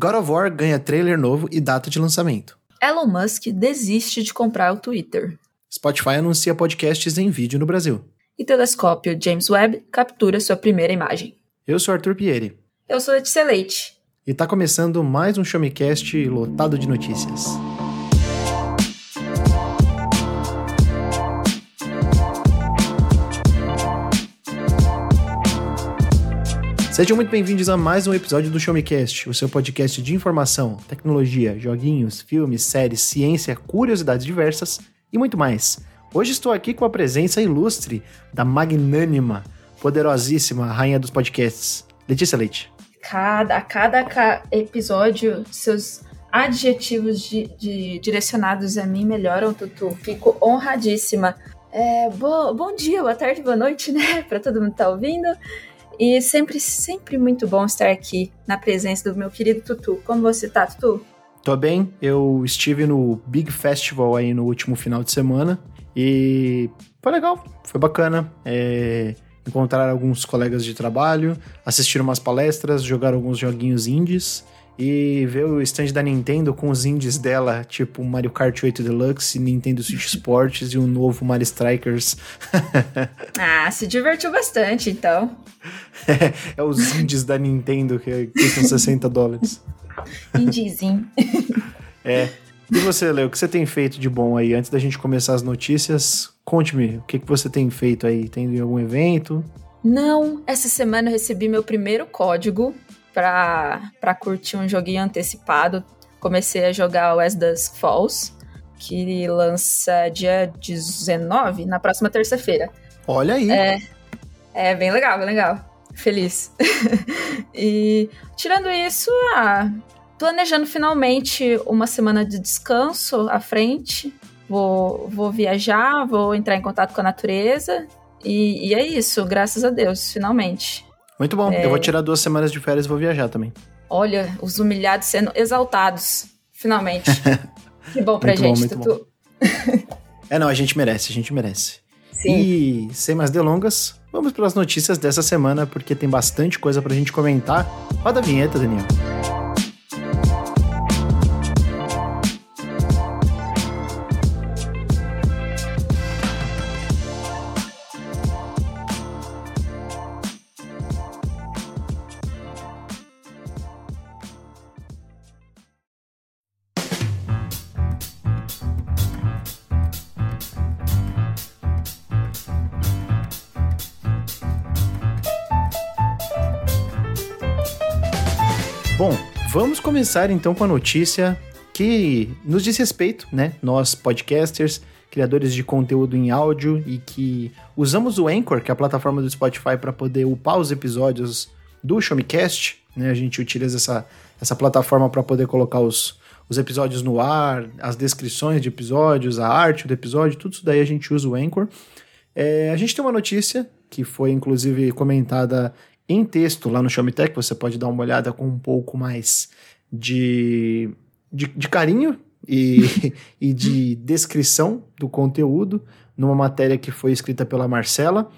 God of War ganha trailer novo e data de lançamento. Elon Musk desiste de comprar o Twitter. Spotify anuncia podcasts em vídeo no Brasil. E telescópio James Webb captura sua primeira imagem. Eu sou Arthur Pieri. Eu sou Letícia Leite. E tá começando mais um Showmecast lotado de notícias. Sejam muito bem-vindos a mais um episódio do Show Me Cast, o seu podcast de informação, tecnologia, joguinhos, filmes, séries, ciência, curiosidades diversas e muito mais. Hoje estou aqui com a presença ilustre da magnânima, poderosíssima rainha dos podcasts, Letícia Leite. Cada, a cada episódio, seus adjetivos de, de, direcionados a mim melhoram, Tutu. Fico honradíssima. É, bo, bom dia, boa tarde, boa noite, né? Para todo mundo que tá ouvindo. E sempre, sempre muito bom estar aqui na presença do meu querido Tutu. Como você tá, Tutu? Tô bem, eu estive no Big Festival aí no último final de semana e foi legal, foi bacana. É, encontrar alguns colegas de trabalho, assistir umas palestras, jogar alguns joguinhos indies e ver o stand da Nintendo com os indies dela, tipo Mario Kart 8 Deluxe, Nintendo Switch Sports e o novo Mario Strikers. ah, se divertiu bastante, então. É, é os indies da Nintendo que custam 60 dólares. Indiezinho. é. E você, Leo, o que você tem feito de bom aí? Antes da gente começar as notícias, conte-me, o que, que você tem feito aí? Tem algum evento? Não, essa semana eu recebi meu primeiro código pra, pra curtir um joguinho antecipado. Comecei a jogar o As Dusk Falls, que lança dia 19, na próxima terça-feira. Olha aí! É, é bem legal, bem legal. Feliz. e tirando isso, ah, planejando finalmente uma semana de descanso à frente. Vou, vou viajar, vou entrar em contato com a natureza. E, e é isso, graças a Deus, finalmente. Muito bom. É... Eu vou tirar duas semanas de férias e vou viajar também. Olha, os humilhados sendo exaltados, finalmente. que bom pra muito gente, bom, Tutu. é, não, a gente merece, a gente merece. Sim. E sem mais delongas, vamos para as notícias dessa semana, porque tem bastante coisa pra gente comentar. Roda a vinheta, Daniel. Bom, vamos começar então com a notícia que nos diz respeito, né? Nós podcasters, criadores de conteúdo em áudio e que usamos o Anchor, que é a plataforma do Spotify, para poder upar os episódios do Showmecast, né? A gente utiliza essa, essa plataforma para poder colocar os, os episódios no ar, as descrições de episódios, a arte do episódio, tudo isso daí a gente usa o Anchor. É, a gente tem uma notícia que foi inclusive comentada em texto lá no Show Me Tech, você pode dar uma olhada com um pouco mais de, de, de carinho e, e de descrição do conteúdo numa matéria que foi escrita pela Marcela.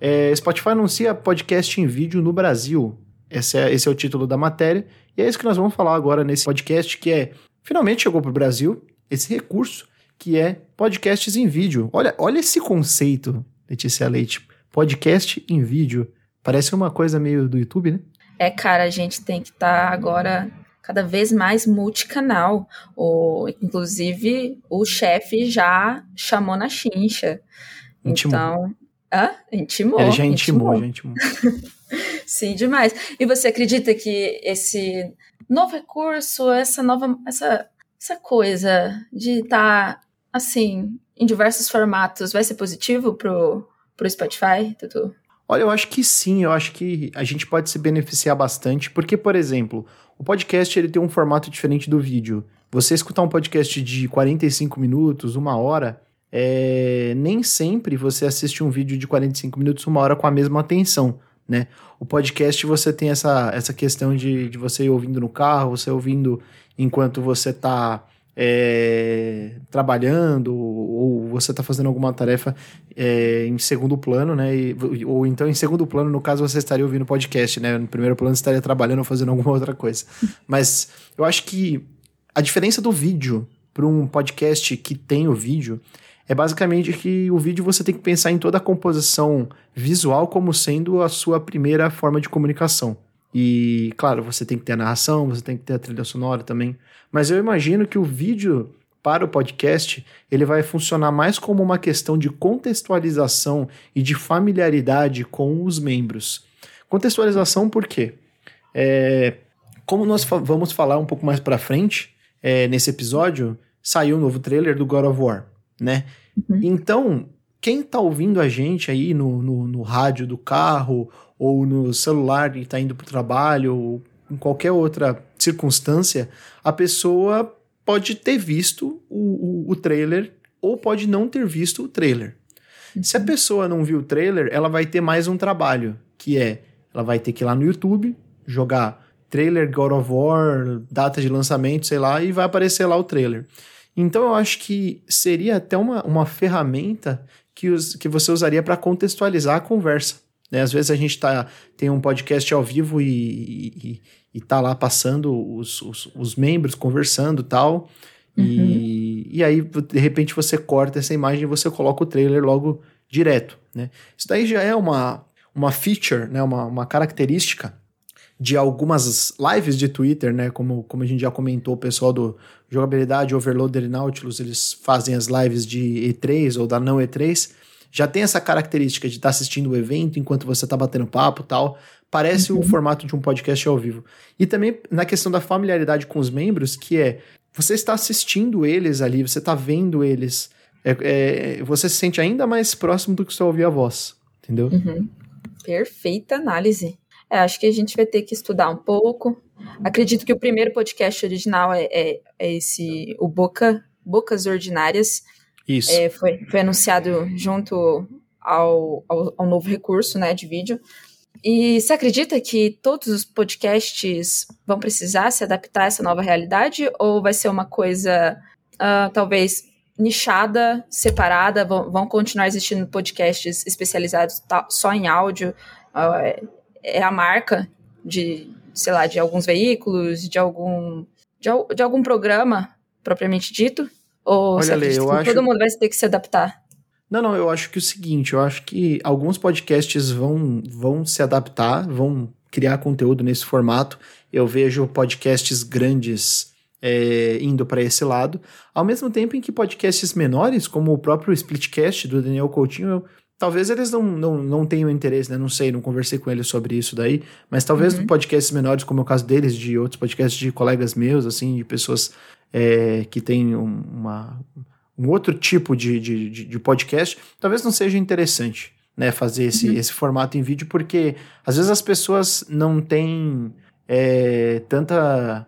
É, Spotify anuncia podcast em vídeo no Brasil. Esse é, esse é o título da matéria. E é isso que nós vamos falar agora nesse podcast, que é finalmente chegou para o Brasil esse recurso que é podcasts em vídeo. Olha, olha esse conceito, Letícia Leite. Podcast em vídeo. Parece uma coisa meio do YouTube, né? É, cara, a gente tem que estar tá agora cada vez mais multicanal. O, inclusive, o chefe já chamou na chincha. Intimou. Então. Hã? Intimou. Ele já intimou, intimou. já intimou. Sim, demais. E você acredita que esse novo recurso, essa nova. essa, essa coisa de estar tá, assim, em diversos formatos, vai ser positivo pro, pro Spotify, Tutu? Olha, eu acho que sim, eu acho que a gente pode se beneficiar bastante, porque, por exemplo, o podcast ele tem um formato diferente do vídeo. Você escutar um podcast de 45 minutos, uma hora, é... nem sempre você assiste um vídeo de 45 minutos, uma hora com a mesma atenção, né? O podcast você tem essa, essa questão de, de você ir ouvindo no carro, você ouvindo enquanto você está é, trabalhando ou você está fazendo alguma tarefa é, em segundo plano, né? E, ou então em segundo plano, no caso, você estaria ouvindo podcast, né? No primeiro plano, você estaria trabalhando ou fazendo alguma outra coisa. Mas eu acho que a diferença do vídeo para um podcast que tem o vídeo é basicamente que o vídeo você tem que pensar em toda a composição visual como sendo a sua primeira forma de comunicação. E, claro, você tem que ter a narração, você tem que ter a trilha sonora também. Mas eu imagino que o vídeo para o podcast, ele vai funcionar mais como uma questão de contextualização e de familiaridade com os membros. Contextualização por quê? É, como nós fa vamos falar um pouco mais para frente, é, nesse episódio, saiu o um novo trailer do God of War, né? Uhum. Então, quem tá ouvindo a gente aí no, no, no rádio do carro ou no celular e está indo para o trabalho, ou em qualquer outra circunstância, a pessoa pode ter visto o, o, o trailer ou pode não ter visto o trailer. Se a pessoa não viu o trailer, ela vai ter mais um trabalho, que é ela vai ter que ir lá no YouTube, jogar trailer God of War, data de lançamento, sei lá, e vai aparecer lá o trailer. Então eu acho que seria até uma, uma ferramenta que, os, que você usaria para contextualizar a conversa. Né? Às vezes a gente tá, tem um podcast ao vivo e, e, e tá lá passando os, os, os membros conversando tal, uhum. e, e aí de repente você corta essa imagem e você coloca o trailer logo direto. Né? Isso daí já é uma, uma feature, né? uma, uma característica de algumas lives de Twitter, né? Como, como a gente já comentou, o pessoal do Jogabilidade, Overloader e Nautilus, eles fazem as lives de E3 ou da não E3 já tem essa característica de estar tá assistindo o evento enquanto você está batendo papo tal. Parece uhum. o formato de um podcast ao vivo. E também na questão da familiaridade com os membros, que é você está assistindo eles ali, você está vendo eles. É, é, você se sente ainda mais próximo do que só ouvir a voz, entendeu? Uhum. Perfeita análise. É, acho que a gente vai ter que estudar um pouco. Acredito que o primeiro podcast original é, é, é esse, o Boca, Bocas Ordinárias, isso. É, foi, foi anunciado junto ao, ao, ao, novo recurso né, de vídeo. E você acredita que todos os podcasts vão precisar se adaptar a essa nova realidade? Ou vai ser uma coisa, uh, talvez, nichada, separada? Vão, vão, continuar existindo podcasts especializados só em áudio? Uh, é a marca de, sei lá, de alguns veículos, de algum, de, de algum programa propriamente dito? Ou Olha, Lê, eu acho... todo mundo vai ter que se adaptar? Não, não, eu acho que é o seguinte, eu acho que alguns podcasts vão, vão se adaptar, vão criar conteúdo nesse formato. Eu vejo podcasts grandes é, indo para esse lado, ao mesmo tempo em que podcasts menores, como o próprio Splitcast do Daniel Coutinho, eu, talvez eles não, não, não tenham interesse, né? Não sei, não conversei com eles sobre isso daí, mas talvez uhum. podcasts menores, como é o caso deles, de outros podcasts de colegas meus, assim, de pessoas é, que tem uma, um outro tipo de, de, de, podcast, talvez não seja interessante né, fazer esse, uhum. esse formato em vídeo, porque às vezes as pessoas não têm é, tanta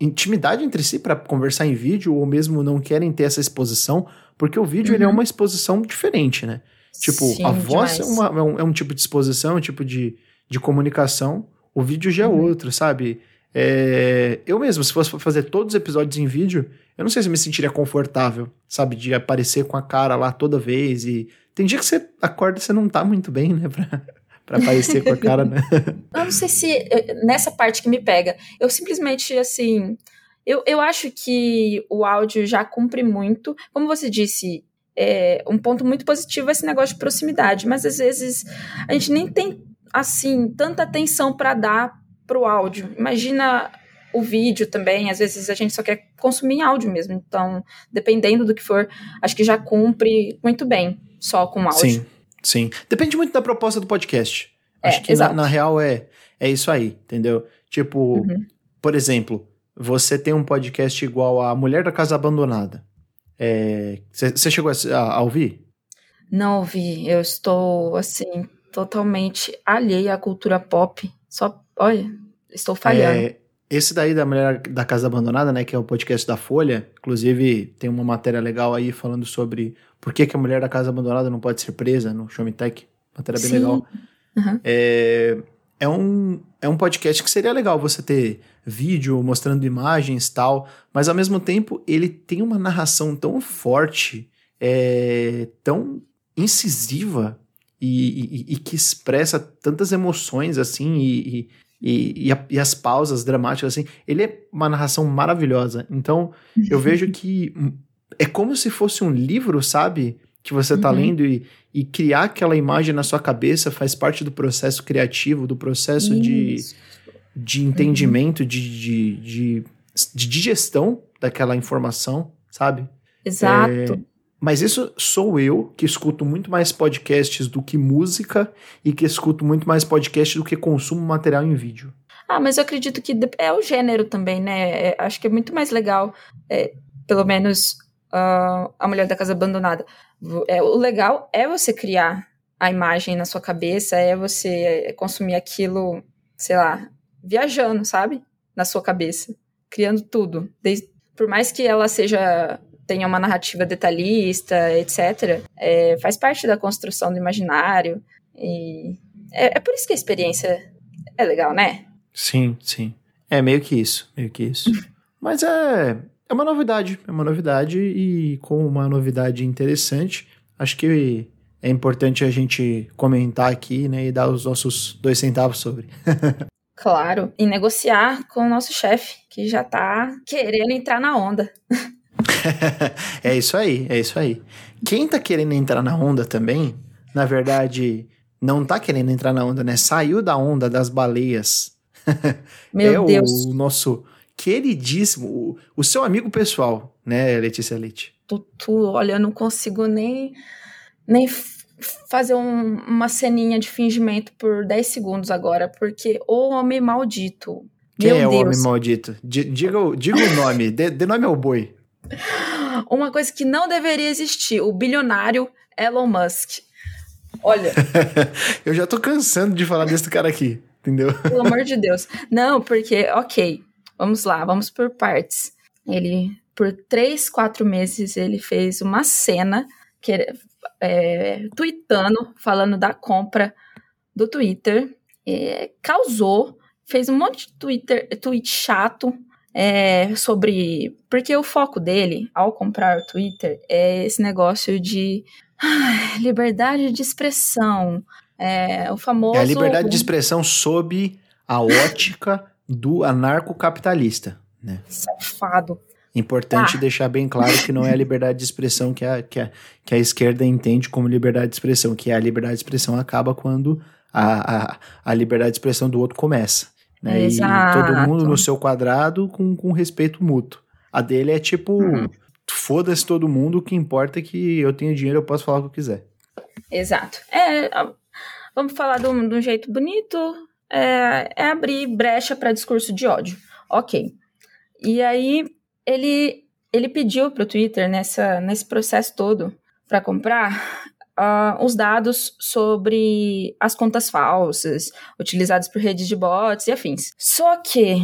intimidade entre si para conversar em vídeo, ou mesmo não querem ter essa exposição, porque o vídeo uhum. ele é uhum. uma exposição diferente, né? Tipo, Sim, a voz é, uma, é, um, é, um, tipo de exposição, é um tipo de, de comunicação, o vídeo já é uhum. outro, sabe? É, eu mesmo, se fosse fazer todos os episódios em vídeo, eu não sei se eu me sentiria confortável, sabe? De aparecer com a cara lá toda vez. E tem dia que você acorda e você não tá muito bem, né? Pra, pra aparecer com a cara, né? Eu não sei se eh, nessa parte que me pega. Eu simplesmente, assim. Eu, eu acho que o áudio já cumpre muito. Como você disse, é, um ponto muito positivo é esse negócio de proximidade, mas às vezes a gente nem tem assim tanta atenção para dar para o áudio. Imagina o vídeo também, às vezes a gente só quer consumir áudio mesmo. Então, dependendo do que for, acho que já cumpre muito bem só com áudio. Sim, sim. Depende muito da proposta do podcast. É, acho que na, na, real é, é isso aí, entendeu? Tipo, uhum. por exemplo, você tem um podcast igual a Mulher da Casa Abandonada. Você é, chegou a, a, a ouvir? Não ouvi. Eu estou, assim, totalmente alheia à cultura pop. Só Olha, estou falhando. É, esse daí da Mulher da Casa Abandonada, né, que é o podcast da Folha, inclusive tem uma matéria legal aí falando sobre por que, que a Mulher da Casa Abandonada não pode ser presa no Showmetech. Matéria bem Sim. legal. Uhum. É, é um, é um podcast que seria legal você ter vídeo mostrando imagens tal, mas ao mesmo tempo ele tem uma narração tão forte, é, tão incisiva e, e, e, que expressa tantas emoções assim e, e, a, e, as pausas dramáticas assim. Ele é uma narração maravilhosa. Então eu vejo que é como se fosse um livro, sabe? Que você tá uhum. lendo e, e criar aquela imagem na sua cabeça faz parte do processo criativo, do processo de, de entendimento, uhum. de, de, de, de, digestão daquela informação, sabe? Exato. É, mas isso sou eu, que escuto muito mais podcasts do que música e que escuto muito mais podcasts do que consumo material em vídeo. Ah, mas eu acredito que é o gênero também, né? É, acho que é muito mais legal, é, pelo menos uh, A Mulher da Casa Abandonada. É, o legal é você criar a imagem na sua cabeça, é você consumir aquilo, sei lá, viajando, sabe? Na sua cabeça, criando tudo. Desde, por mais que ela seja tenha uma narrativa detalhista, etc., é, faz parte da construção do imaginário. E é, é por isso que a experiência é legal, né? Sim, sim. É meio que isso, meio que isso. Mas é, é uma novidade, é uma novidade e com uma novidade interessante, acho que é importante a gente comentar aqui, né, e dar os nossos dois centavos sobre. claro, e negociar com o nosso chefe, que já tá querendo entrar na onda. é isso aí, é isso aí. Quem tá querendo entrar na onda também, na verdade, não tá querendo entrar na onda, né? Saiu da onda das baleias. Meu é Deus. o nosso queridíssimo, o, o seu amigo pessoal, né, Letícia Leite? Tutu, olha, eu não consigo nem, nem fazer um, uma ceninha de fingimento por 10 segundos agora, porque o homem maldito. Quem Meu é Deus. o homem maldito? Diga, diga o nome, dê, dê nome ao boi. Uma coisa que não deveria existir, o bilionário Elon Musk. Olha. eu já tô cansando de falar desse cara aqui, entendeu? Pelo amor de Deus. Não, porque, ok, vamos lá, vamos por partes. Ele, por três, quatro meses, ele fez uma cena que, é, tweetando, falando da compra do Twitter. É, causou, fez um monte de Twitter, tweet chato, é, sobre. Porque o foco dele, ao comprar o Twitter, é esse negócio de liberdade de expressão. É, o famoso. É a liberdade de expressão sob a ótica do anarcocapitalista. Né? Safado. Importante ah. deixar bem claro que não é a liberdade de expressão que a, que, a, que a esquerda entende como liberdade de expressão, que a liberdade de expressão acaba quando a, a, a liberdade de expressão do outro começa. Né? Exato. E todo mundo no seu quadrado com, com respeito mútuo. A dele é tipo, uhum. foda-se todo mundo, o que importa é que eu tenho dinheiro, eu posso falar o que eu quiser. Exato. É, vamos falar de um, de um jeito bonito, é, é abrir brecha para discurso de ódio. Ok. E aí, ele, ele pediu para o Twitter, nessa, nesse processo todo, para comprar, uh, os dados sobre as contas falsas utilizadas por redes de bots e afins. Só que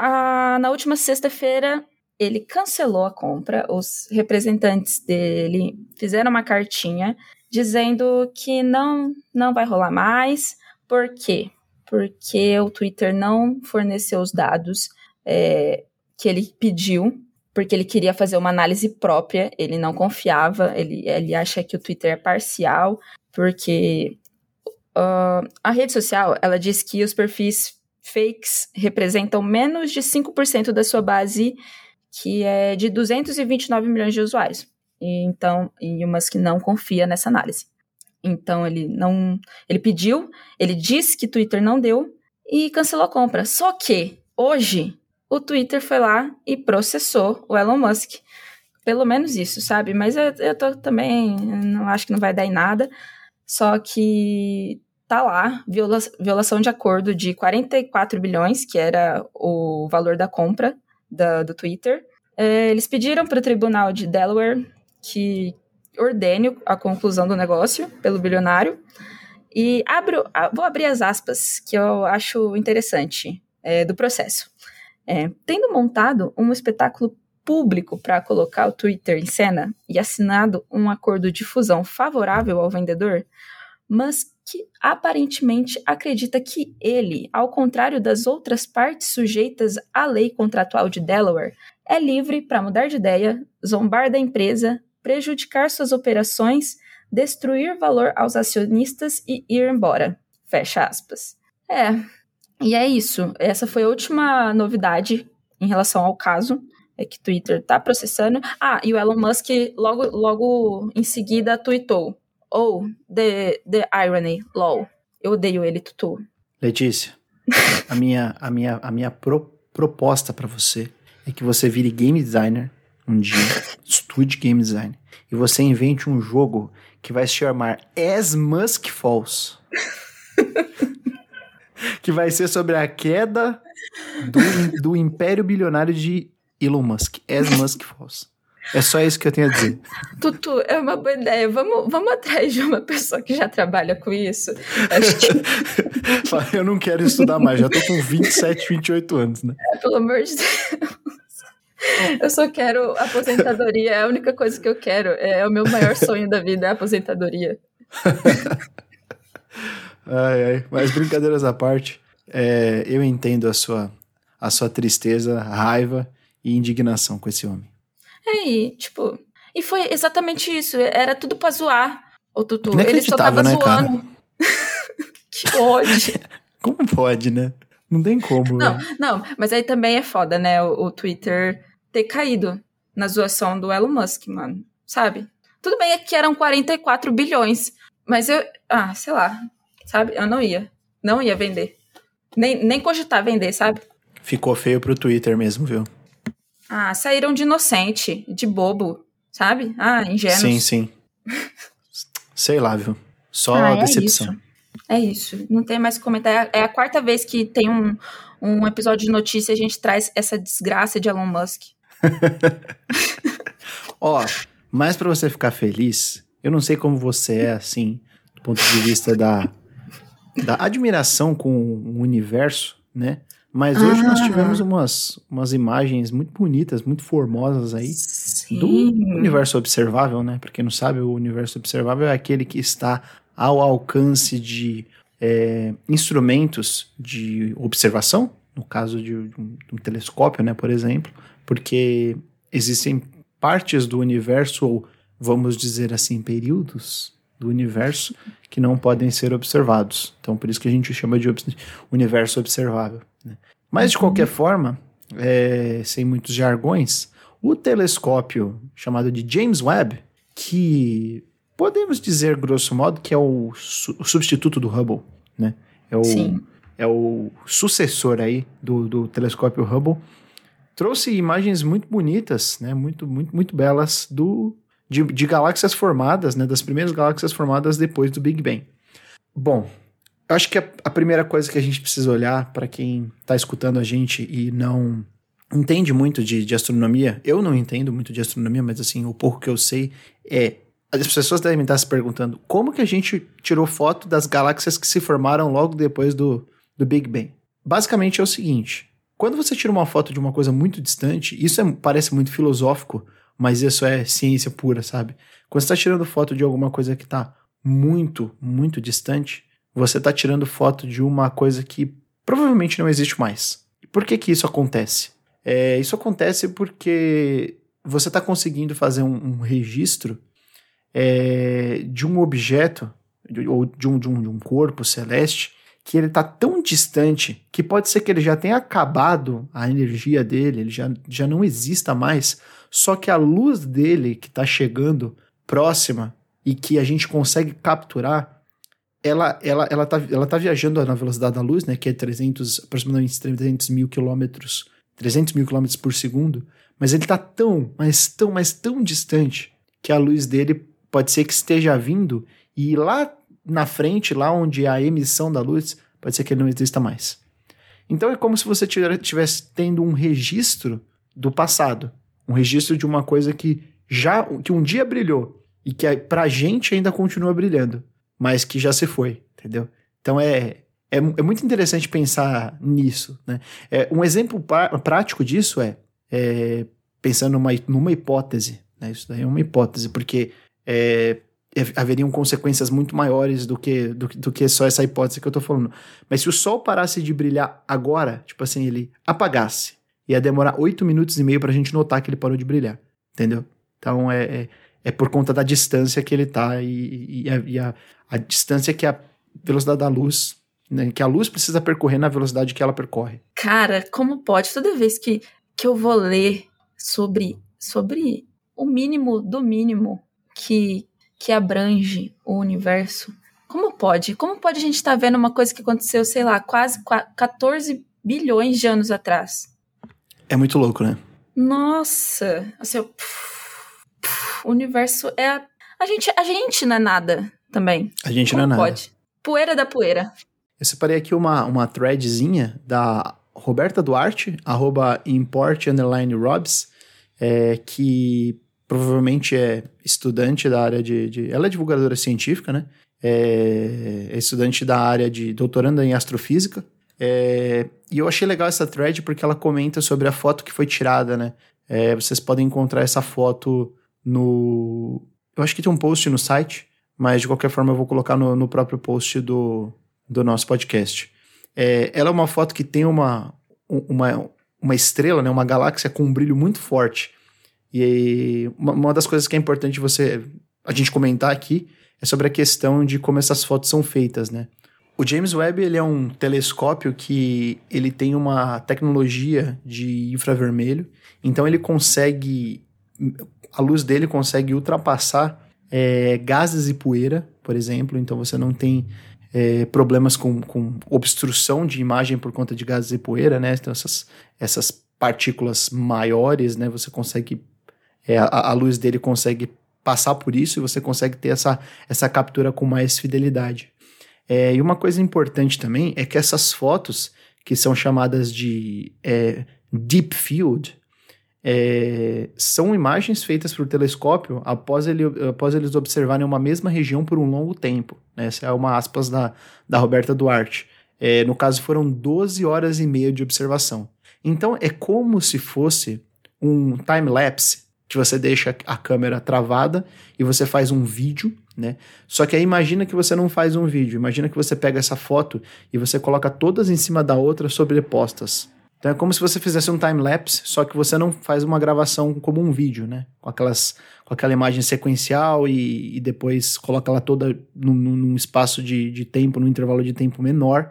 uh, na última sexta-feira ele cancelou a compra, os representantes dele fizeram uma cartinha dizendo que não, não vai rolar mais. Por quê? Porque o Twitter não forneceu os dados é, que ele pediu porque ele queria fazer uma análise própria, ele não confiava, ele, ele acha que o Twitter é parcial, porque uh, a rede social, ela diz que os perfis fakes representam menos de 5% da sua base, que é de 229 milhões de usuários. E, então, e o Musk não confia nessa análise. Então ele não, ele pediu, ele disse que Twitter não deu e cancelou a compra. Só que hoje o Twitter foi lá e processou o Elon Musk. Pelo menos isso, sabe? Mas eu, eu tô também, não acho que não vai dar em nada. Só que tá lá, viola, violação de acordo de 44 bilhões, que era o valor da compra da, do Twitter. É, eles pediram para o tribunal de Delaware que ordene a conclusão do negócio pelo bilionário. E abro, vou abrir as aspas, que eu acho interessante é, do processo. É, tendo montado um espetáculo público para colocar o Twitter em cena e assinado um acordo de fusão favorável ao vendedor, Musk que aparentemente acredita que ele, ao contrário das outras partes sujeitas à lei contratual de Delaware, é livre para mudar de ideia, zombar da empresa, prejudicar suas operações, destruir valor aos acionistas e ir embora. Fecha aspas. É, e é isso. Essa foi a última novidade em relação ao caso. É que Twitter tá processando. Ah, e o Elon Musk logo, logo em seguida tweetou. Oh, the, the irony, lol. Eu odeio ele, Tutu. Letícia, a minha, a minha, a minha pro, proposta para você é que você vire game designer um dia, estude game design, e você invente um jogo que vai se chamar As Musk Falls. que vai ser sobre a queda do, do império bilionário de Elon Musk. As Musk Falls. É só isso que eu tenho a dizer. Tutu, é uma boa ideia. Vamos, vamos atrás de uma pessoa que já trabalha com isso. Que... eu não quero estudar mais, já tô com 27, 28 anos, né? É, pelo amor de Deus. Eu só quero aposentadoria, é a única coisa que eu quero. É o meu maior sonho da vida, é a aposentadoria. ai, ai. Mas brincadeiras à parte, é, eu entendo a sua, a sua tristeza, raiva e indignação com esse homem. É, e, tipo, e foi exatamente isso. Era tudo pra zoar o Tutu. Ele só tava né, zoando. que ódio. Como pode, né? Não tem como. Não, né? não, mas aí também é foda, né? O, o, Twitter ter caído na zoação do Elon Musk, mano. Sabe? Tudo bem que eram 44 bilhões, mas eu. Ah, sei lá. Sabe? Eu não ia. Não ia vender. Nem, nem cogitar vender, sabe? Ficou feio pro Twitter mesmo, viu? Ah, saíram de inocente, de bobo, sabe? Ah, ingênuo. Sim, sim. Sei lá, viu? Só ah, é decepção. Isso. É isso. Não tem mais comentário. É a quarta vez que tem um, um episódio de notícia e a gente traz essa desgraça de Elon Musk. Ó, mas para você ficar feliz, eu não sei como você é assim, do ponto de vista da, da admiração com o universo, né? Mas hoje ah. nós tivemos umas, umas imagens muito bonitas, muito formosas aí Sim. do universo observável, né? Para quem não sabe, o universo observável é aquele que está ao alcance de é, instrumentos de observação, no caso de um, de um telescópio, né, por exemplo, porque existem partes do universo, ou vamos dizer assim, períodos do universo que não podem ser observados. Então, por isso que a gente chama de universo observável. Né? Mas, de qualquer forma, é, sem muitos jargões, o telescópio chamado de James Webb, que podemos dizer, grosso modo, que é o, su o substituto do Hubble, né? É o, Sim. é o sucessor aí do, do telescópio Hubble. Trouxe imagens muito bonitas, né? Muito, muito, muito belas do, de, de galáxias formadas, né? Das primeiras galáxias formadas depois do Big Bang. Bom, eu acho que a, a primeira coisa que a gente precisa olhar para quem está escutando a gente e não entende muito de, de astronomia, eu não entendo muito de astronomia, mas assim, o pouco que eu sei é as pessoas devem estar se perguntando como que a gente tirou foto das galáxias que se formaram logo depois do, do Big Bang. Basicamente é o seguinte: quando você tira uma foto de uma coisa muito distante, isso é, parece muito filosófico, mas isso é ciência pura, sabe? Quando você está tirando foto de alguma coisa que está muito, muito distante, você está tirando foto de uma coisa que provavelmente não existe mais. Por que, que isso acontece? É, isso acontece porque você está conseguindo fazer um, um registro é, de um objeto ou de um, de, um, de um corpo celeste que ele está tão distante que pode ser que ele já tenha acabado a energia dele, ele já, já não exista mais, só que a luz dele que está chegando próxima e que a gente consegue capturar ela, ela, ela, tá, ela tá viajando na velocidade da luz, né, que é 300, aproximadamente 300 mil quilômetros, 300 mil quilômetros por segundo, mas ele tá tão, mas tão, mas tão distante que a luz dele pode ser que esteja vindo e lá na frente, lá onde a emissão da luz, pode ser que ele não exista mais. Então é como se você estivesse tendo um registro do passado, um registro de uma coisa que já que um dia brilhou e que pra gente ainda continua brilhando mas que já se foi, entendeu? Então é, é, é muito interessante pensar nisso, né? É, um exemplo prático disso é, é pensando numa, numa hipótese, né? Isso daí é uma hipótese, porque é, haveriam consequências muito maiores do que, do, do que só essa hipótese que eu tô falando. Mas se o Sol parasse de brilhar agora, tipo assim, ele apagasse, ia demorar oito minutos e meio pra gente notar que ele parou de brilhar, entendeu? Então é, é, é por conta da distância que ele tá e, e, a, e a, a, distância que a velocidade da luz, né, que a luz precisa percorrer na velocidade que ela percorre. Cara, como pode? Toda vez que, que eu vou ler sobre, sobre o mínimo do mínimo que, que abrange o universo, como pode? Como pode a gente estar tá vendo uma coisa que aconteceu, sei lá, quase 14 bilhões de anos atrás? É muito louco, né? Nossa, assim, o universo é a, a gente, a gente não é nada também. A gente Como não é nada. Pode. Poeira da poeira. Eu separei aqui uma, uma threadzinha da Roberta Duarte, arroba import underline robs, é, que provavelmente é estudante da área de, de, Ela é divulgadora científica, né? É, é estudante da área de doutoranda em astrofísica. É, e eu achei legal essa thread porque ela comenta sobre a foto que foi tirada, né? É, vocês podem encontrar essa foto no. Eu acho que tem um post no site, mas de qualquer forma eu vou colocar no, no próprio post do, do nosso podcast. É, ela é uma foto que tem uma, uma, uma estrela, né, uma galáxia com um brilho muito forte. E uma, uma das coisas que é importante você a gente comentar aqui é sobre a questão de como essas fotos são feitas, né? O James Webb ele é um telescópio que ele tem uma tecnologia de infravermelho, então ele consegue a luz dele consegue ultrapassar é, gases e poeira, por exemplo, então você não tem é, problemas com, com obstrução de imagem por conta de gases e poeira, né? Então essas, essas partículas maiores, né? Você consegue é, a, a, luz dele consegue passar por isso e você consegue ter essa, essa captura com mais fidelidade. É, e uma coisa importante também é que essas fotos que são chamadas de é, deep field, é, são imagens feitas por telescópio após, ele, após eles observarem uma mesma região por um longo tempo. Né? Essa é uma aspas da, da Roberta Duarte. É, no caso, foram 12 horas e meia de observação. Então, é como se fosse um time-lapse, que você deixa a câmera travada e você faz um vídeo, né? Só que aí imagina que você não faz um vídeo, imagina que você pega essa foto e você coloca todas em cima da outra sobrepostas. Então é como se você fizesse um time-lapse, só que você não faz uma gravação como um vídeo, né? Com, aquelas, com aquela imagem sequencial e, e depois coloca ela toda num, num espaço de, de tempo, num intervalo de tempo menor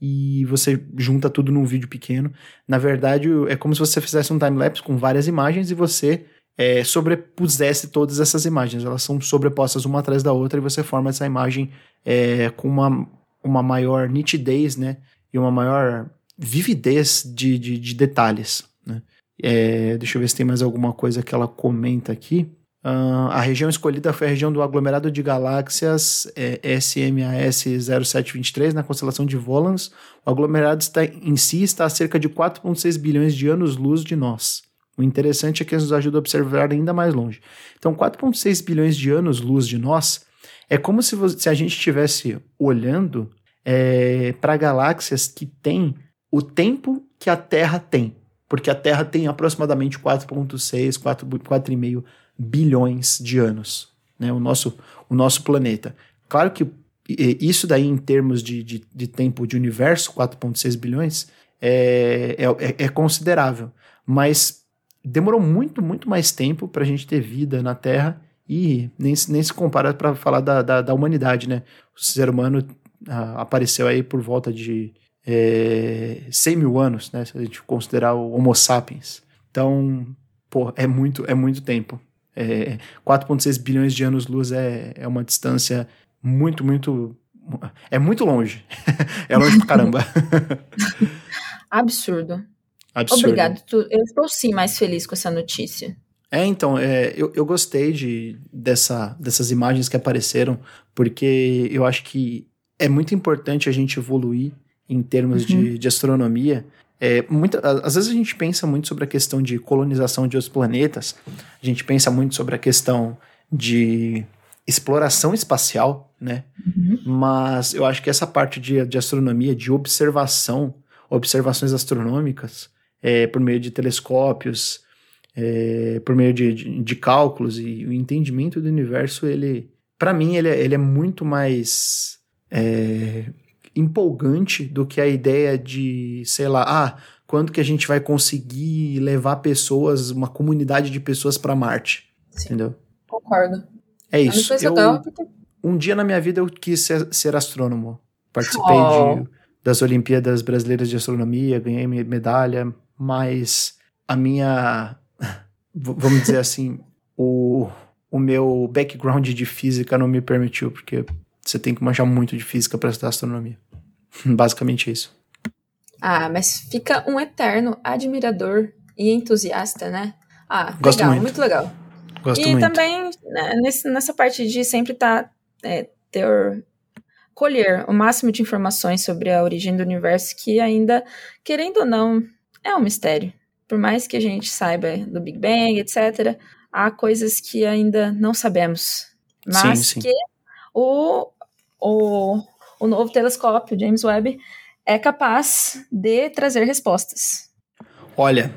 e você junta tudo num vídeo pequeno. Na verdade, é como se você fizesse um time-lapse com várias imagens e você é, sobrepusesse todas essas imagens. Elas são sobrepostas uma atrás da outra e você forma essa imagem é, com uma, uma maior nitidez, né? E uma maior vividez de, de, de detalhes. Né? É, deixa eu ver se tem mais alguma coisa que ela comenta aqui. Uh, a região escolhida foi a região do aglomerado de galáxias é, SMAS 0723, na constelação de Volans. O aglomerado está, em si está a cerca de 4,6 bilhões de anos-luz de nós. O interessante é que nos ajuda a observar ainda mais longe. Então, 4,6 bilhões de anos-luz de nós é como se, se a gente estivesse olhando é, para galáxias que têm o tempo que a Terra tem. Porque a Terra tem aproximadamente 4,6, 4,5 bilhões de anos, né? o, nosso, o nosso planeta. Claro que isso daí, em termos de, de, de tempo de universo, 4,6 bilhões, é, é, é, considerável. Mas demorou muito, muito mais tempo para a gente ter vida na Terra e nem, nem se compara para falar da, da, da, humanidade, né? O ser humano ah, apareceu aí por volta de é, 100 mil anos, né? Se a gente considerar o Homo sapiens. Então, pô, é muito, é muito tempo. É, 4,6 bilhões de anos-luz é, é uma distância muito, muito. É muito longe. é longe pra caramba. Absurdo. Absurdo. Obrigado. Eu estou sim mais feliz com essa notícia. É, então, é, eu, eu gostei de, dessa, dessas imagens que apareceram, porque eu acho que é muito importante a gente evoluir em termos uhum. de, de astronomia. É, muita, às vezes a gente pensa muito sobre a questão de colonização de outros planetas, a gente pensa muito sobre a questão de exploração espacial, né? Uhum. Mas eu acho que essa parte de, de astronomia, de observação, observações astronômicas, é, por meio de telescópios, é, por meio de, de, de, cálculos e o entendimento do universo, ele para mim, ele é, ele é muito mais é, empolgante do que a ideia de, sei lá, ah, quando que a gente vai conseguir levar pessoas, uma comunidade de pessoas para Marte. Sim, entendeu? Concordo. É isso. Eu, um dia na minha vida eu quis ser, ser astrônomo. Participei oh. de, das Olimpíadas Brasileiras de Astronomia, ganhei medalha, mas a minha, vamos dizer assim, o, o meu background de física não me permitiu, porque você tem que manjar muito de física para estudar astronomia. Basicamente é isso. Ah, mas fica um eterno admirador e entusiasta, né? Ah, Gosto legal, muito. muito legal. Gosto e muito. também né, nesse, nessa parte de sempre tá, é, ter colher o máximo de informações sobre a origem do universo que ainda, querendo ou não, é um mistério. Por mais que a gente saiba do Big Bang, etc., há coisas que ainda não sabemos. Mas sim, sim. que o, o, o novo telescópio, James Webb, é capaz de trazer respostas. Olha,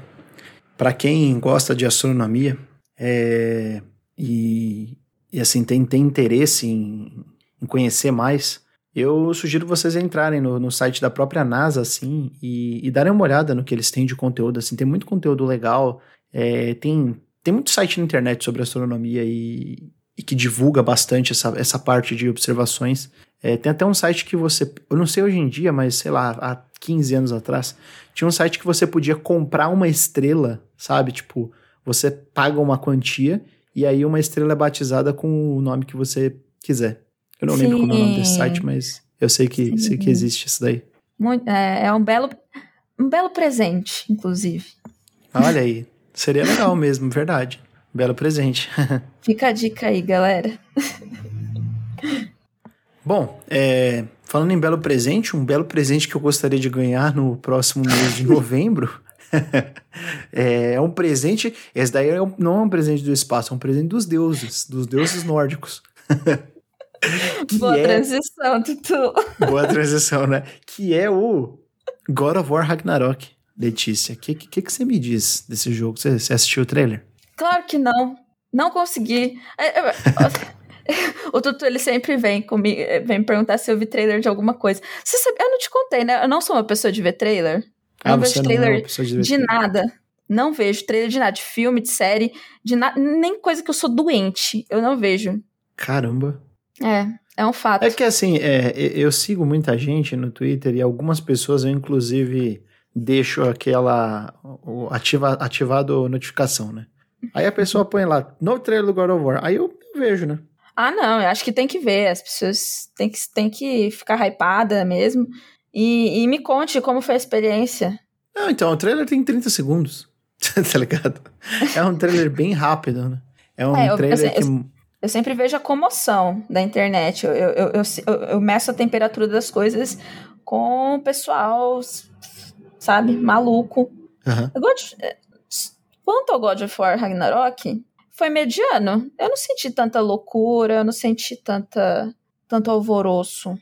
para quem gosta de astronomia é, e, e assim tem, tem interesse em, em conhecer mais, eu sugiro vocês entrarem no, no site da própria NASA, assim, e, e, darem uma olhada no que eles têm de conteúdo, assim, tem muito conteúdo legal, é, tem, tem muito site na internet sobre astronomia e, e que divulga bastante essa, essa parte de observações. É, tem até um site que você, eu não sei hoje em dia, mas sei lá, há 15 anos atrás, tinha um site que você podia comprar uma estrela, sabe? Tipo, você paga uma quantia e aí uma estrela é batizada com o nome que você quiser. Eu não Sim. lembro como é o nome desse site, mas eu sei que, sei que existe isso daí. Muito, é, é um belo um belo presente, inclusive. Olha aí, seria legal mesmo, verdade. Belo presente. Fica a dica aí, galera. Bom, é, falando em belo presente, um belo presente que eu gostaria de ganhar no próximo mês de novembro é, é, um presente. Esse daí é um, não é um presente do espaço, é um presente dos deuses, dos deuses nórdicos. Boa é... transição, Tutu. Boa transição, né? Que é o God of War Ragnarok. Letícia, o que, que, que, você me diz desse jogo? Você, você assistiu o trailer? Claro que não. Não consegui. É, o Tutu, ele sempre vem comigo, vem perguntar se eu vi trailer de alguma coisa. Você sabe, eu não te contei, né? Eu não sou uma pessoa de ver trailer. Ah, não vejo trailer não é de, de nada. Não vejo trailer de nada, de filme, de série, de nada, nem coisa que eu sou doente. Eu não vejo. Caramba. É, é um fato. É que assim, é, eu sigo muita gente no Twitter e algumas pessoas eu inclusive deixo aquela ativa, ativado notificação, né? Aí a pessoa põe lá, novo trailer do God of War. Aí eu, eu vejo, né? Ah, não, eu acho que tem que ver. As pessoas têm que, têm que ficar hypada mesmo. E, e me conte como foi a experiência. Não, então, o trailer tem 30 segundos. tá ligado? É um trailer bem rápido, né? É um é, trailer eu, que. Eu, eu sempre vejo a comoção da internet. Eu, eu, eu, eu, meço a temperatura das coisas com o pessoal, sabe, maluco. Uhum. Quanto ao God of War Ragnarok, foi mediano. Eu não senti tanta loucura, eu não senti tanta, tanto alvoroço.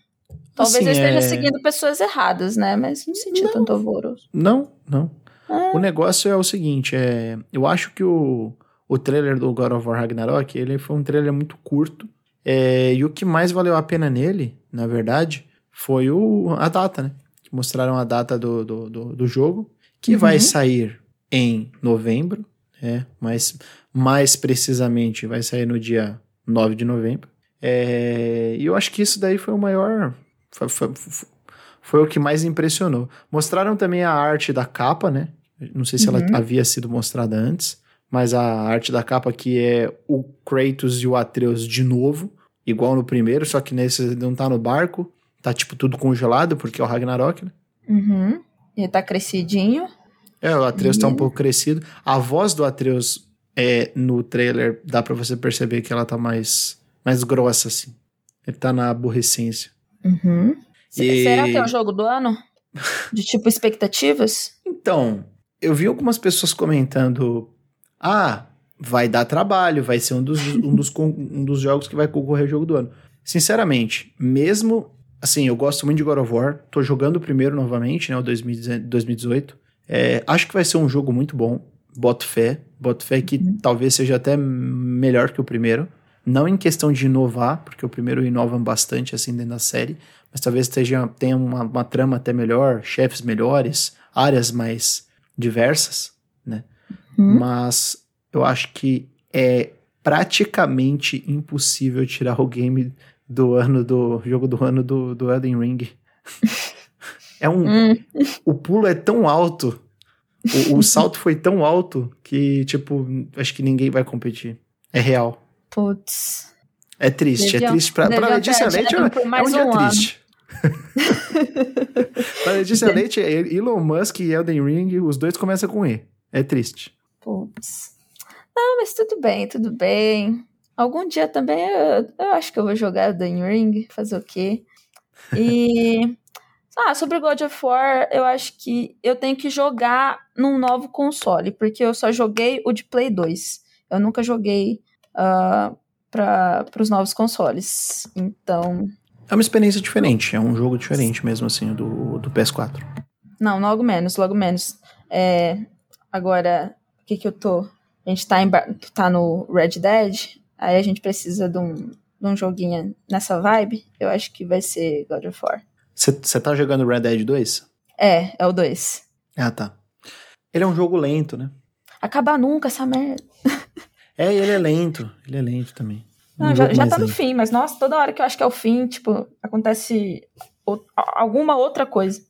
Talvez assim, eu esteja é... seguindo pessoas erradas, né? Mas não senti não, tanto alvoroço. Não, não. Ah. O negócio é o seguinte, é, eu acho que o, o trailer do God of War Ragnarok, ele foi um trailer muito curto, é, e o que mais valeu a pena nele, na verdade, foi o, a data, né? Que mostraram a data do, do, do, do jogo, que uhum. vai sair em novembro, é, mas mais precisamente vai sair no dia 9 de novembro. É, e eu acho que isso daí foi o maior. Foi, foi, foi, o que mais impressionou. Mostraram também a arte da capa, né? Não sei se uhum. ela havia sido mostrada antes, mas a arte da capa que é o Kratos e o Atreus de novo, igual no primeiro, só que nesse não tá no barco, tá tipo tudo congelado, porque é o Ragnarok, né? Uhum. Ele tá crescidinho. É, o Atreus e... tá um pouco crescido. A voz do Atreus é, no trailer, dá para você perceber que ela tá mais mais grossa, assim. Ele tá na aborrecência. Uhum. E... Será que é o jogo do ano? De tipo expectativas? Então, eu vi algumas pessoas comentando: ah, vai dar trabalho, vai ser um dos, um dos, um dos jogos que vai concorrer ao jogo do ano. Sinceramente, mesmo. Assim, eu gosto muito de God of War, tô jogando o primeiro novamente, né, o 2018. É, acho que vai ser um jogo muito bom, boto fé, boto fé que uhum. talvez seja até melhor que o primeiro. Não em questão de inovar, porque o primeiro inova bastante assim dentro da série, mas talvez esteja, tenha uma, uma trama até melhor, chefes melhores, áreas mais diversas, né? Hum? Mas eu acho que é praticamente impossível tirar o game do ano do jogo do ano do, do Elden Ring. é um. Hum. O pulo é tão alto. O, o salto foi tão alto que, tipo, acho que ninguém vai competir. É real. Putz. É triste, Deviam- é triste. Pra, pra Letícia ter Leite é, é um dia um triste. pra Letícia Leite, Elon Musk e Elden Ring, os dois começam com E. É triste. Putz. Não, mas tudo bem, tudo bem. Algum dia também eu, eu acho que eu vou jogar Elden Ring, fazer o quê? E. Ah, sobre o God of War, eu acho que eu tenho que jogar num novo console, porque eu só joguei o de Play 2. Eu nunca joguei uh, para os novos consoles. Então. É uma experiência diferente, é um jogo diferente mesmo, assim, do, do PS4. Não, logo menos, logo menos. É, agora, que que eu tô? A gente tá, em, tá no Red Dead, aí a gente precisa de um, de um joguinho nessa vibe. Eu acho que vai ser God of War. Você tá jogando Red Dead 2? É, é o 2. Ah, tá. Ele é um jogo lento, né? Acabar nunca essa merda. É, ele é lento. Ele é lento também. Um Não, já, já tá no lento. fim, mas nossa, toda hora que eu acho que é o fim, tipo, acontece alguma outra coisa.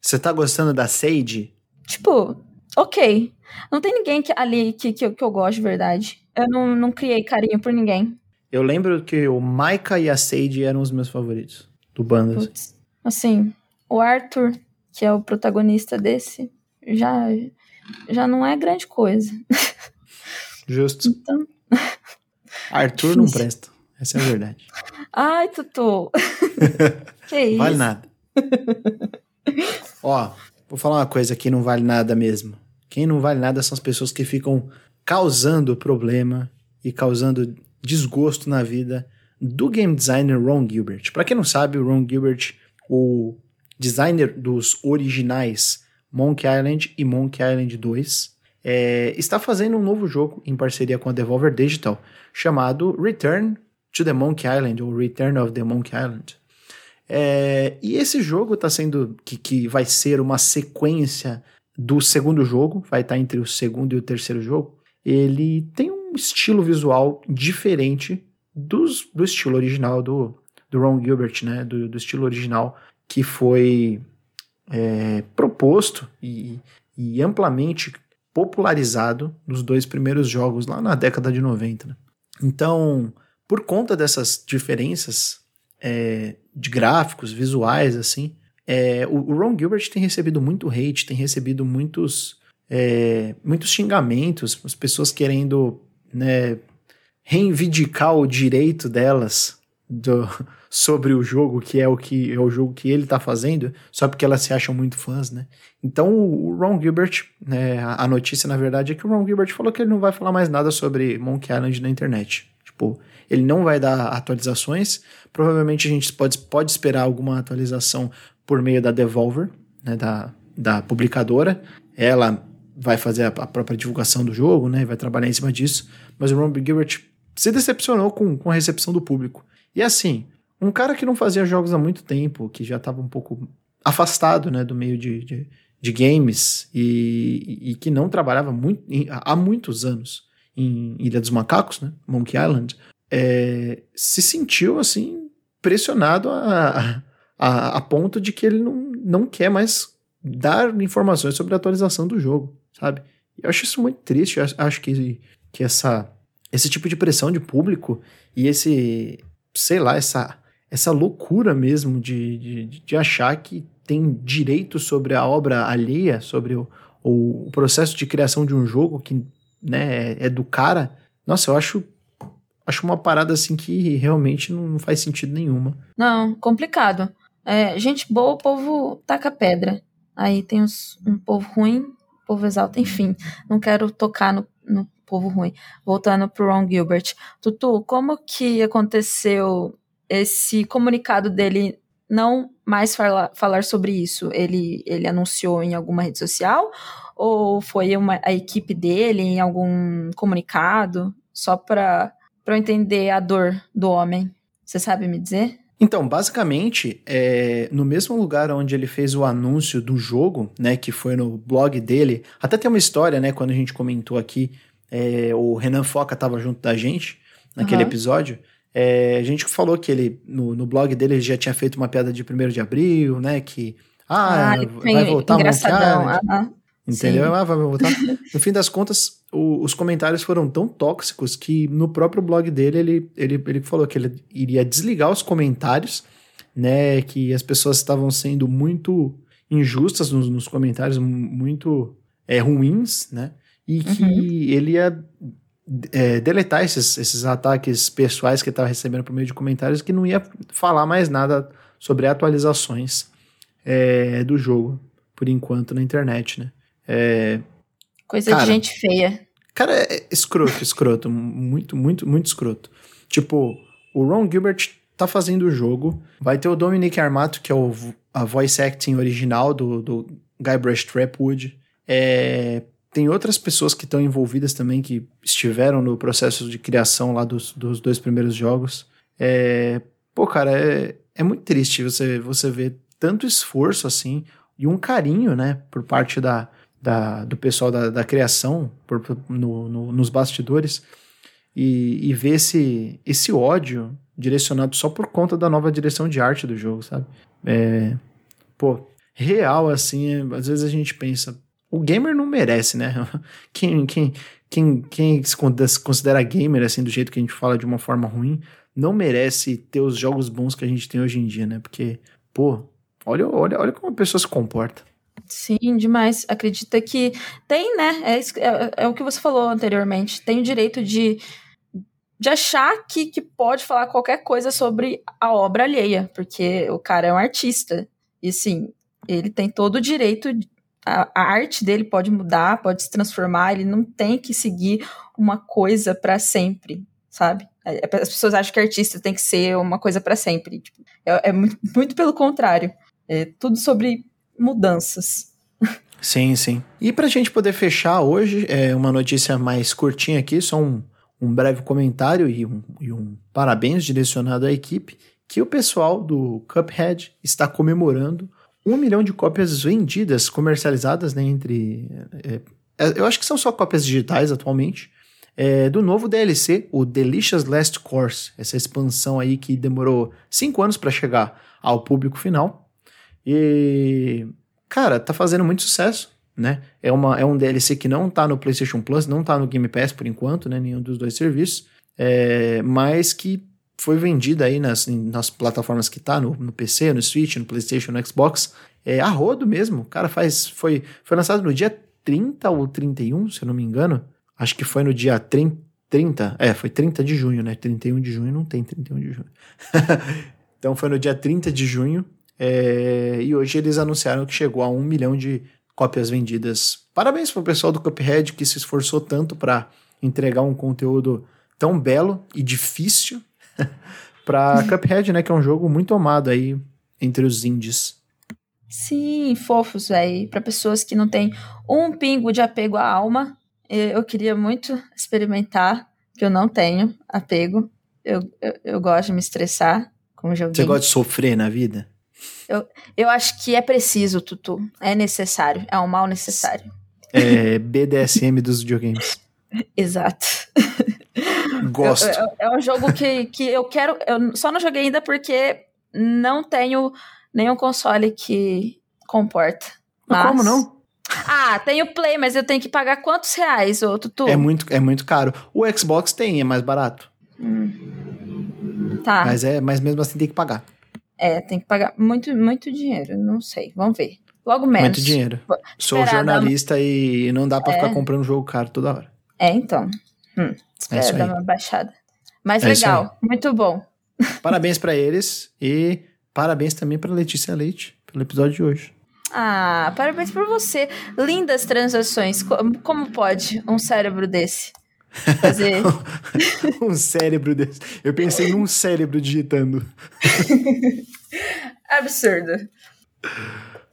Você tá gostando da Sage? Tipo, ok. Não tem ninguém que, ali que, que, eu- que eu gosto de verdade. Eu não, não criei carinho por ninguém. Eu lembro que o Maika e a Sage eram os meus favoritos do Bandas. Putz. Assim, o Arthur, que é o protagonista desse, já, já não é grande coisa. Justo. Então, Arthur não presta. Essa é a verdade. ai, Tutu. que isso? Vale nada. Ó, vou falar uma coisa que não vale nada mesmo. Quem não vale nada são as pessoas que ficam causando problema e causando desgosto na vida do game designer Ron Gilbert. Pra quem não sabe, o Ron Gilbert, o designer dos originais Monkey Island e Monkey Island 2, é, está fazendo um novo jogo em parceria com a Devolver Digital chamado Return to the Monkey Island ou Return of the Monkey Island. É, e esse jogo está sendo que, que vai ser uma sequência do segundo jogo, vai estar entre o segundo e o terceiro jogo. Ele tem um estilo visual diferente dos, do estilo original do, do Ron Gilbert, né? Do, do estilo original que foi é, proposto e, e amplamente popularizado nos dois primeiros jogos lá na década de 90. né? Então, por conta dessas diferenças é, de gráficos, visuais, assim, é, o, o Ron Gilbert tem recebido muito hate, tem recebido muitos, é, muitos xingamentos, as pessoas querendo né, reivindicar o direito delas do- sobre o jogo, que é o que é o jogo que ele tá fazendo, só porque elas se acham muito fãs, né? Então o Ron Gilbert, né, a a notícia na verdade é que o Ron Gilbert falou que ele não vai falar mais nada sobre Monkey Island na internet. Tipo, ele não vai dar atualizações. Provavelmente a gente pode, pode esperar alguma atualização por meio da Devolver, né, da, da publicadora. Ela vai fazer a, a própria divulgação do jogo, né, vai trabalhar em cima disso. Mas o Ron Gilbert se decepcionou com, com a recepção do público. E assim, um cara que não fazia jogos há muito tempo, que já estava um pouco afastado né, do meio de, de, de games e, e que não trabalhava muito, em- há muitos anos em Ilha dos Macacos, né, Monkey Island, é, se sentiu assim pressionado a, a, a ponto de que ele não, não quer mais dar informações sobre a atualização do jogo, sabe? Eu acho isso muito triste, eu acho- que, que essa, esse tipo de pressão de público e esse, sei lá, essa, essa loucura mesmo de, de, de achar que tem direito sobre a obra alheia, sobre o, o, processo de criação de um jogo que né, é, é do cara. Nossa, eu acho, acho uma parada assim que realmente não faz sentido nenhuma. Não, complicado. É, gente boa, o povo taca pedra. Aí tem um povo ruim, povo exalta, enfim. Não quero tocar no, no povo ruim. Voltando pro Ron Gilbert. Tutu, como que aconteceu esse comunicado dele não mais fala- falar sobre isso? Ele, ele anunciou em alguma rede social? Ou foi uma, a equipe dele em algum comunicado? Só para eu entender a dor do homem. Você sabe me dizer? Então, basicamente, é, no mesmo lugar onde ele fez o anúncio do jogo, né, que foi no blog dele, até tem uma história, né, quando a gente comentou aqui, é, o Renan Foca estava junto da gente naquele uhum. episódio, é, a gente falou que ele, no, no blog dele, ele já tinha feito uma piada de 1 de abril, né, que, ah, ah vai voltar a montar, uhum. entendeu? Ah, vai voltar. no fim das contas, o, os comentários foram tão tóxicos que no próprio blog dele ele, ele, ele falou que ele iria desligar os comentários, né? Que as pessoas estavam sendo muito injustas nos, nos comentários, muito é, ruins, né? E que uhum. ele ia é, deletar esses, esses ataques pessoais que ele estava recebendo por meio de comentários, que não ia falar mais nada sobre atualizações é, do jogo, por enquanto, na internet, né? É, Coisa cara, de gente feia. Cara, é escroto, escroto. muito, muito, muito escroto. Tipo, o Ron Gilbert tá fazendo o jogo. Vai ter o Dominic Armato, que é o, a voice acting original do, do Guybrush Trapwood. É, tem outras pessoas que estão envolvidas também, que estiveram no processo de criação lá dos, dos dois primeiros jogos. É, pô, cara, é, é muito triste você, você ver tanto esforço assim e um carinho, né, por parte da, da, do pessoal da, da criação por, no, no, nos bastidores e, e ver esse, esse ódio direcionado só por conta da nova direção de arte do jogo, sabe? É, pô, real assim, é, às vezes a gente pensa, o gamer não merece, né? Quem, quem, quem, quem se considera gamer assim do jeito que a gente fala de uma forma ruim, não merece ter os jogos bons que a gente tem hoje em dia, né? Porque, pô, olha, olha, olha como a pessoa se comporta. Sim, demais. Acredita que tem, né? É, é, é, o que você falou anteriormente. Tem o direito de, de achar que, que pode falar qualquer coisa sobre a obra alheia, porque o cara é um artista. E sim, ele tem todo o direito. A, arte dele pode mudar, pode se transformar, ele não tem que seguir uma coisa para sempre, sabe? É, é, as pessoas acham que artista tem que ser uma coisa para sempre. Tipo, é, é muito, muito pelo contrário. É tudo sobre mudanças. Sim, sim. E para a gente poder fechar hoje, é uma notícia mais curtinha aqui, só um, um breve comentário e um, e um parabéns direcionado à equipe, que o pessoal do Cuphead está comemorando um milhão de cópias vendidas, comercializadas, né, entre... É, é, eu acho que são só cópias digitais atualmente, é, do novo DLC, o Delicious Last Course, essa expansão aí que demorou cinco anos para chegar ao público final. E, cara, tá fazendo muito sucesso, né? É, uma, é um DLC que não tá no PlayStation Plus, não tá no Game Pass por enquanto, né? Nenhum dos dois serviços, é, mas que foi vendida aí nas, nas plataformas que tá, no, no PC, no Switch, no PlayStation, no Xbox, é a rodo mesmo. Cara, faz, foi, foi lançado no dia 30 ou 31, se eu não me engano. Acho que foi no dia 30, 30 é, foi 30 de junho, né? 31 de junho não tem 31 de junho. então foi no dia 30 de junho é, e hoje eles anunciaram que chegou a um milhão de cópias vendidas. Parabéns para o pessoal do Cuphead que se esforçou tanto para entregar um conteúdo tão belo e difícil para Cuphead, né? Que é um jogo muito amado aí entre os indies. Sim, fofos, velho. Para pessoas que não têm um pingo de apego à alma, eu queria muito experimentar, que eu não tenho apego. Eu, eu, eu gosto de me estressar com o jogo. Você gosta de sofrer na vida? Eu, eu acho que é preciso, Tutu. É necessário. É um mal necessário. É BDSM dos videogames. Exato. Gosto. É, é um jogo que, que eu quero. Eu só não joguei ainda porque não tenho nenhum console que comporta. Mas... Como não? Ah, tenho Play, mas eu tenho que pagar quantos reais, ô Tutu? É muito, é muito caro. O Xbox tem, é mais barato. Hum. Tá. Mas, é, mas mesmo assim tem que pagar. É, tem que pagar muito, muito dinheiro, não sei. Vamos ver. Logo menos. Muito dinheiro. Sou jornalista e não dá para é. ficar comprando jogo caro toda hora. É, então. Hum, espera é dar uma baixada. Mas é legal, muito bom. Parabéns para eles e parabéns também para Letícia Leite pelo episódio de hoje. Ah, parabéns por você. Lindas transações. Como pode um cérebro desse? Fazer. um cérebro desse. Eu pensei num cérebro digitando. Absurdo.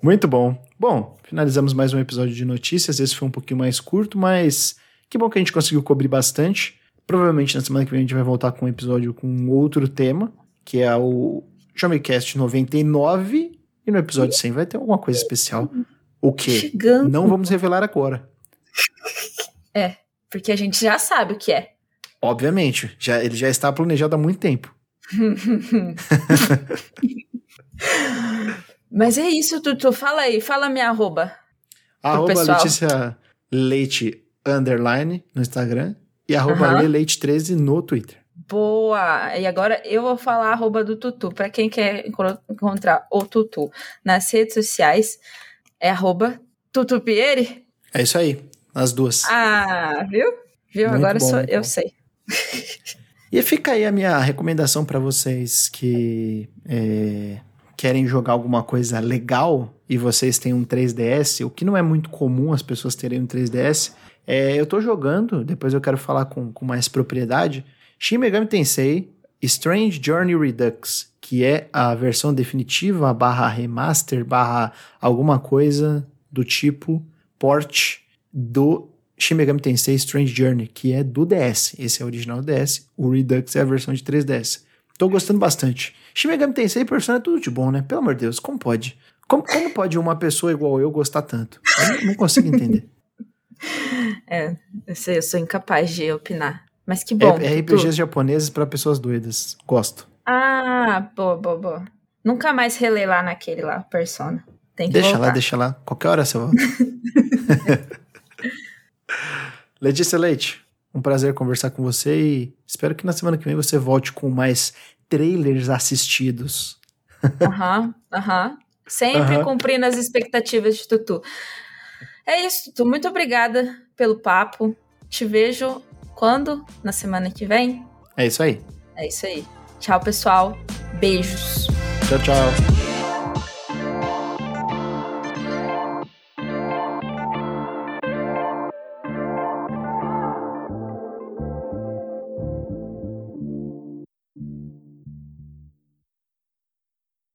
Muito bom. Bom, finalizamos mais um episódio de notícias. Esse foi um pouquinho mais curto, mas que bom que a gente conseguiu cobrir bastante. Provavelmente na semana que vem a gente vai voltar com um episódio com outro tema, que é o Showmecast 99. E no episódio 100 vai ter alguma coisa especial. O que? Não vamos revelar agora. É, porque a gente já sabe o que é. Obviamente, já, ele já está planejado há muito tempo. Mas é isso, Tutu. Fala aí, fala minha arroba. Arroba pessoal. Letícia Leite Underline no Instagram e arroba Aham. Leite13 no Twitter. Boa! E agora eu vou falar a arroba do Tutu. Pra quem quer enco- encontrar o Tutu nas redes sociais, é arroba Tutupieri. É isso aí, as duas. Ah, viu? Viu? Muito agora bom, sou, eu bom. sei. E fica aí a minha recomendação para vocês que é, querem jogar alguma coisa legal e vocês têm um 3DS, o que não é muito comum as pessoas terem um 3DS. É, eu tô jogando, depois eu quero falar com, com mais propriedade, Shin Megami Tensei Strange Journey Redux, que é a versão definitiva barra remaster barra alguma coisa do tipo port do Shin Megami Tensei Strange Journey, que é do DS. Esse é o original DS, o Redux é a versão de 3DS. Tô gostando bastante. Shin Megami Tensei e Persona é tudo de bom, né? Pelo amor de Deus, como pode? Como, como pode uma pessoa igual eu gostar tanto? Eu não- não consigo entender. É, eu, sei, eu sou incapaz de opinar. Mas que bom. é, é. RPGs japoneses para pessoas doidas. Gosto. Ah, boa, boa, boa. Nunca mais relei lá naquele lá, Persona. Tem que Deixa voltar. lá, deixa lá. Qualquer hora você volta. Letícia Leite, um prazer conversar com você e espero que na semana que vem você volte com mais trailers assistidos. Aham, aham. Sempre cumprindo as expectativas de Tutu. É isso, Tutu. Muito obrigada pelo papo. Te vejo quando? Na semana que vem? É isso aí. É isso aí. Tchau, pessoal. Beijos. Tchau, tchau.